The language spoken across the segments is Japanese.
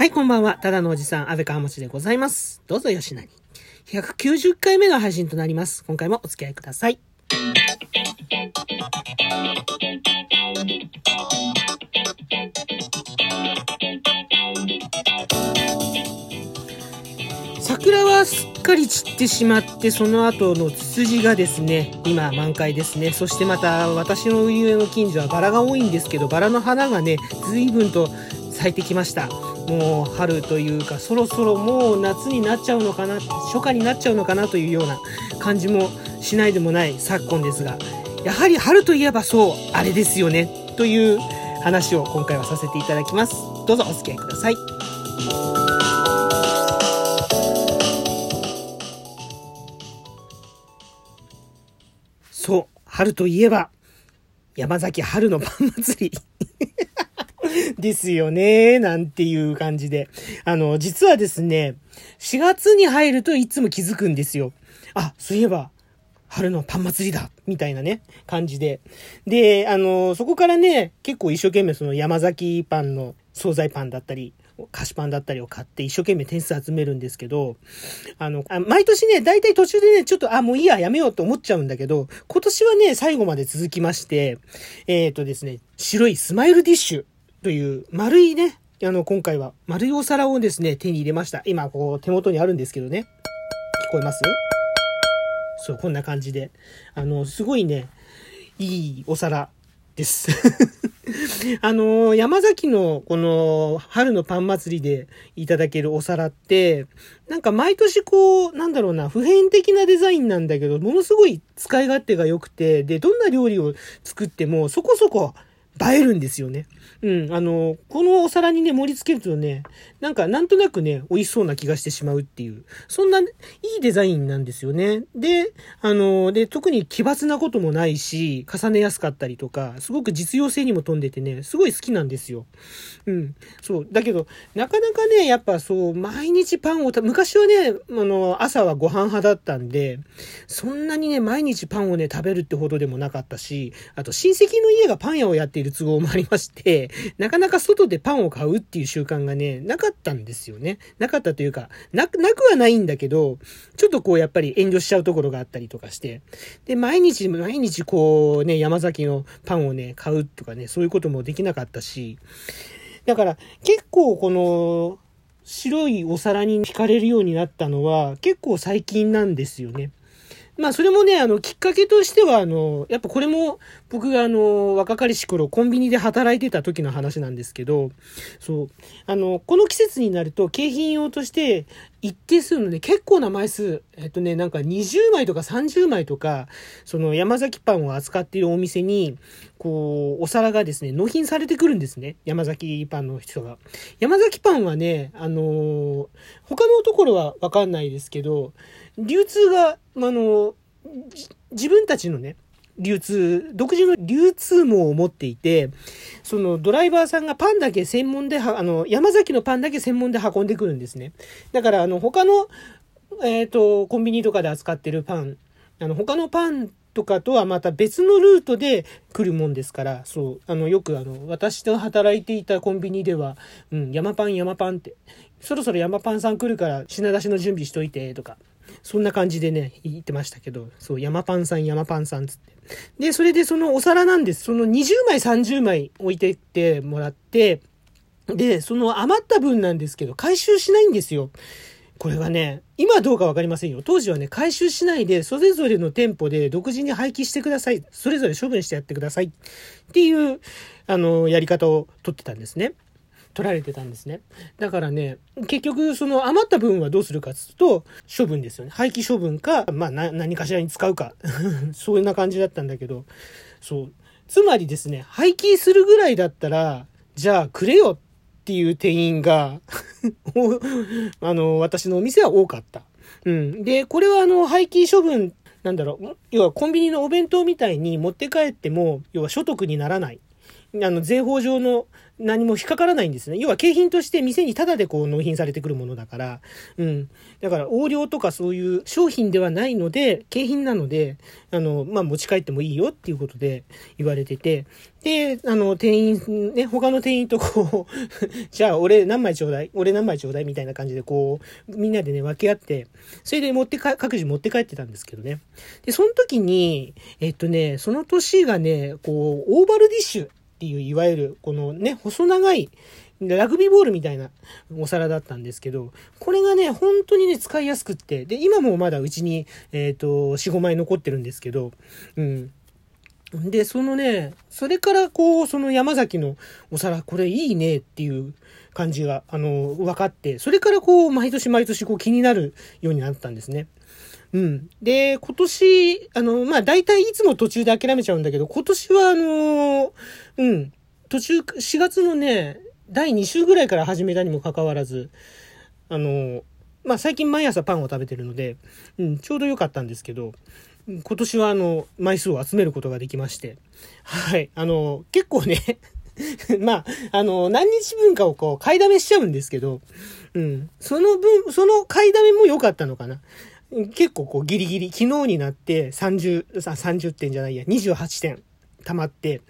はい、こんばんは。ただのおじさん、安倍川持でございます。どうぞよしなに。190回目の配信となります。今回もお付き合いください。桜はすっかり散ってしまって、その後のツツジがですね、今満開ですね。そしてまた私の家の近所はバラが多いんですけど、バラの花がね、随分と咲いてきました。もう春というか、そろそろもう夏になっちゃうのかな、初夏になっちゃうのかなというような感じもしないでもない昨今ですが、やはり春といえばそう、あれですよね、という話を今回はさせていただきます。どうぞお付き合いください。そう、春といえば、山崎春のパン祭り。ですよね、なんていう感じで。あの、実はですね、4月に入るといつも気づくんですよ。あ、そういえば、春のパン祭りだみたいなね、感じで。で、あの、そこからね、結構一生懸命その山崎パンの惣菜パンだったり、菓子パンだったりを買って一生懸命点数集めるんですけど、あの、あ毎年ね、大体途中でね、ちょっと、あ、もういいや、やめようと思っちゃうんだけど、今年はね、最後まで続きまして、えっ、ー、とですね、白いスマイルディッシュという丸いね、あの、今回は丸いお皿をですね、手に入れました。今、こう、手元にあるんですけどね。聞こえます？そう、こんな感じで。あの、すごいね、いいお皿です。あの、山崎のこの春のパン祭りでいただけるお皿って、なんか毎年こう、なんだろうな、普遍的なデザインなんだけど、ものすごい使い勝手が良くて、で、どんな料理を作ってもそこそこ映えるんですよね。うん、あの、このお皿にね、盛り付けるとね、なんか、なんとなくね、美味しそうな気がしてしまうっていう、そんな、いいデザインなんですよね。で、あの、で、特に奇抜なこともないし、重ねやすかったりとか、すごく実用性にも富んでてね、すごい好きなんですよ。うん、そう。だけど、なかなかね、やっぱそう、毎日パンを、昔はね、あの、朝はご飯派だったんで、そんなにね、毎日パンをね、食べるってほどでもなかったし、あと親戚の家がパン屋をやっている都合もありまして、なかなか外でパンを買うっていう習慣がね、なかったんですよね。なかったというか、なく、なくはないんだけど、ちょっとこうやっぱり遠慮しちゃうところがあったりとかして、で、毎日、毎日こうね、山崎のパンをね、買うとかね、そういうこともできなかったし、だから結構この、白いお皿に惹かれるようになったのは結構最近なんですよね。まあそれもね、あの、きっかけとしては、あの、やっぱこれも僕があの、若かりし頃コンビニで働いてた時の話なんですけど、そう、あの、この季節になると景品用として一定数のね、結構な枚数、えっとね、なんか20枚とか30枚とか、その山崎パンを扱っているお店に、こう、お皿がですね、納品されてくるんですね。山崎パンの人が。山崎パンはね、あの他のところはわかんないですけど、流通が、あの、自分たちのね、流通、独自の流通網を持っていて、そのドライバーさんがパンだけ専門で、あの、山崎のパンだけ専門で運んでくるんですね。だから、あの、他の、えっ、ー、と、コンビニとかで扱ってるパン、あの、他のパンとかとはまた別のルートで来るもんですから、そう、あの、よくあの、私と働いていたコンビニでは、うん、山パン山パンって、そろそろ山パンさん来るから品出しの準備しといて、とか、そんな感じでね、言ってましたけど、そう、山パンさん、山パンさんつって。で、それでそのお皿なんです。その20枚、30枚置いてってもらって、で、その余った分なんですけど、回収しないんですよ。これがね、今はどうかわかりませんよ。当時はね、回収しないで、それぞれの店舗で独自に廃棄してください。それぞれ処分してやってください。っていう、あの、やり方を取ってたんですね。取られてたんですね。だからね、結局その余った分はどうするかっつうと、処分ですよね。廃棄処分か、まあ何かしらに使うか。そんな感じだったんだけど、そう。つまりですね、廃棄するぐらいだったら、じゃあくれよっていう店員が あの、私のお店は多かった。うん。で、これはあの、廃棄処分、なんだろう、要はコンビニのお弁当みたいに持って帰っても、要は所得にならない。あの、税法上の何も引っかからないんですね。要は景品として店にタダでこう納品されてくるものだから、うん。だから横領とかそういう商品ではないので、景品なので、あの、まあ、持ち帰ってもいいよっていうことで言われてて、で、あの、店員、ね、他の店員とこう じゃあ俺何枚ちょうだい？俺何枚ちょうだい？みたいな感じでこう、みんなでね、分け合って、それで持ってか、各自持って帰ってたんですけどね。で、その時に、えっとね、その年がね、こう、オーバルディッシュっていう、いわゆる、このね、細長い、ラグビーボールみたいなお皿だったんですけど、これがね、本当にね、使いやすくって、で、今もまだうちに、えっ、ー、と、4、5枚残ってるんですけど、うん。で、そのね、それからこう、その山崎のお皿、これいいねっていう感じが、あの、分かって、それからこう、毎年毎年こう気になるようになったんですね。うん。で、今年、あの、まあ、大体いつも途中で諦めちゃうんだけど、今年はあの、うん、途中、4月のね、第2週ぐらいから始めたにもかかわらず、あの、まあ、最近毎朝パンを食べてるので、うん、ちょうど良かったんですけど、今年はあの、枚数を集めることができまして、はい、あの、結構ね まあ、あの、何日分かをこう、買いだめしちゃうんですけど、うん、その分、その買いだめも良かったのかな。結構こうギリギリ、昨日になって30、30点じゃないや、28点溜まって、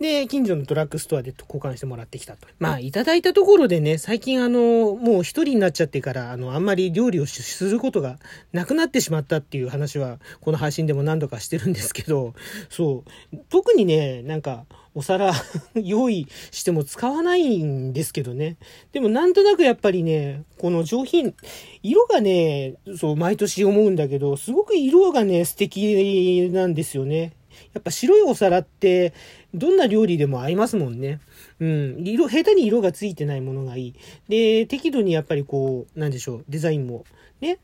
で、近所のドラッグストアで交換してもらってきたと。まあ、いただいたところでね、最近あの、もう一人になっちゃってから、あの、あんまり料理をすることがなくなってしまったっていう話は、この配信でも何度かしてるんですけど、そう、特にね、なんか、お皿 用意しても使わないんですけどね。でもなんとなくやっぱりね、この上品、色がね、そう、毎年思うんだけど、すごく色がね、素敵なんですよね。やっぱ白いお皿って、どんな料理でも合いますもんね。うん。色、下手に色がついてないものがいい。で、適度にやっぱりこう、なんでしょう、デザインも、ね、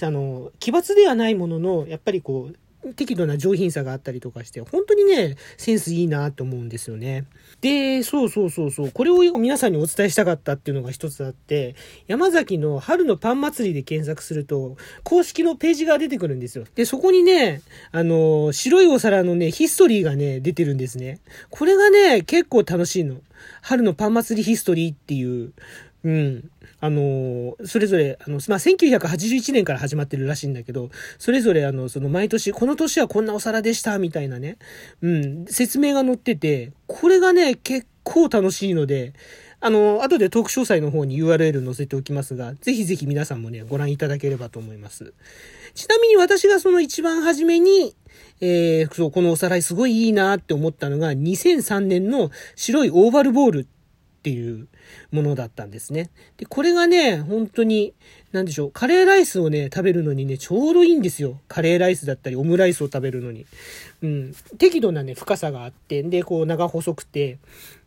あの、奇抜ではないものの、やっぱりこう、適度な上品さがあったりとかして、本当にね、センスいいなと思うんですよね。で、そうそうそうそう、これを皆さんにお伝えしたかったっていうのが一つあって、山崎の春のパン祭りで検索すると、公式のページが出てくるんですよ。で、そこにね、あの、白いお皿のね、ヒストリーがね、出てるんですね。これがね、結構楽しいの。春のパン祭りヒストリーっていう、うん。あの、それぞれ、あの、まあ、1981年から始まってるらしいんだけど、それぞれ、あの、その毎年、この年はこんなお皿でした、みたいなね、うん、説明が載ってて、これがね、結構楽しいので、あの、後でトーク詳細の方に URL 載せておきますが、ぜひぜひ皆さんもね、ご覧いただければと思います。ちなみに私がその一番初めに、えー、そう、このお皿すごいいいなって思ったのが、2003年の白いオーバルボールっていうものだったんですね。で、これがね、本当に、なんでしょう、カレーライスをね、食べるのにね、ちょうどいいんですよ。カレーライスだったり、オムライスを食べるのに。うん。適度なね、深さがあって、で、こう、長細くて、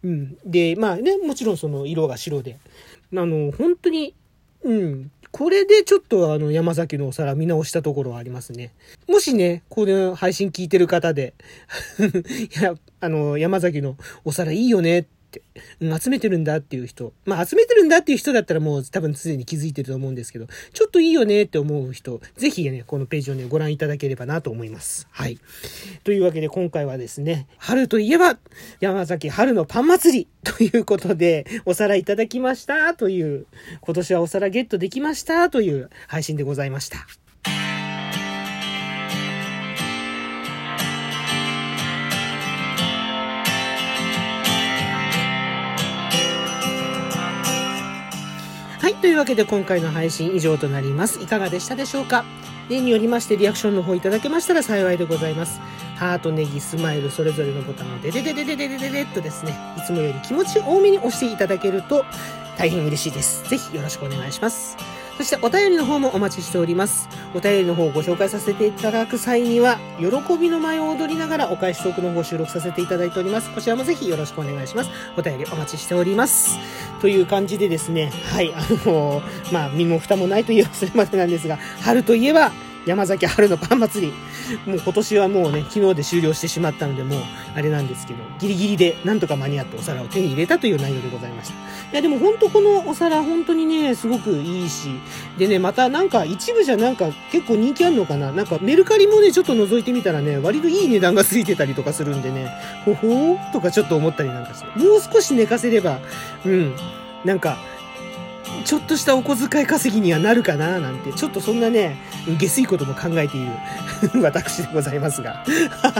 うん。で、まあね、もちろんその色が白で。あの、本当に、うん。これでちょっとあの山崎のお皿見直したところはありますね。もしね、この配信聞いてる方で いや、あの、山崎のお皿いいよねっ、うん、集めてるんだっていう人。まあ、集めてるんだっていう人だったらもう多分すでに気づいてると思うんですけど、ちょっといいよねって思う人、ぜひね、このページをね、ご覧いただければなと思います。はい。というわけで今回はですね、春といえば、山崎春のパン祭り ということで、お皿いただきましたという、今年はお皿ゲットできましたという配信でございました。というわけで今回の配信以上となります。いかがでしたでしょうか？例によりましてリアクションの方いただけましたら幸いでございます。ハート、ネギ、スマイル、それぞれのボタンをデデデデデデデデデッとですね、いつもより気持ち多めに押していただけると大変嬉しいです。ぜひよろしくお願いします。そしてお便りの方もお待ちしております。お便りの方をご紹介させていただく際には、喜びの舞を踊りながらお返しトークの方を収録させていただいております。こちらもぜひよろしくお願いします。お便りお待ちしております。という感じでですね、はい、あの、まあ、身も蓋もないと言わせるまでなんですが、春といえば、山崎春のパン祭り。もう今年はもうね、昨日で終了してしまったので、もう、あれなんですけど、ギリギリでなんとか間に合ってお皿を手に入れたという内容でございました。いや、でも本当このお皿、本当にね、すごくいいし、でね、またなんか一部じゃなんか結構人気あるのかな。なんかメルカリもね、ちょっと覗いてみたらね、割といい値段がついてたりとかするんでね、ほほーとかちょっと思ったりなんかして、もう少し寝かせれば、うん、なんか、ちょっとしたお小遣い稼ぎにはなるかななんて、ちょっとそんなね、下水ことも考えている 私でございますが。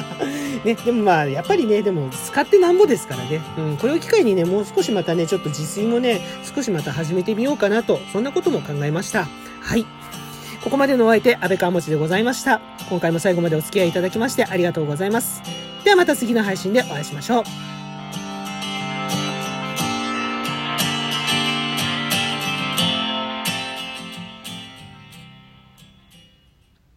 ね、でもまあ、やっぱりね、でも使ってなんぼですからね。うん、これを機会にね、もう少しまたね、ちょっと自炊もね、少しまた始めてみようかなと、そんなことも考えました。はい。ここまでのお相手、安倍川持でございました。今回も最後までお付き合いいただきましてありがとうございます。ではまた次の配信でお会いしましょう。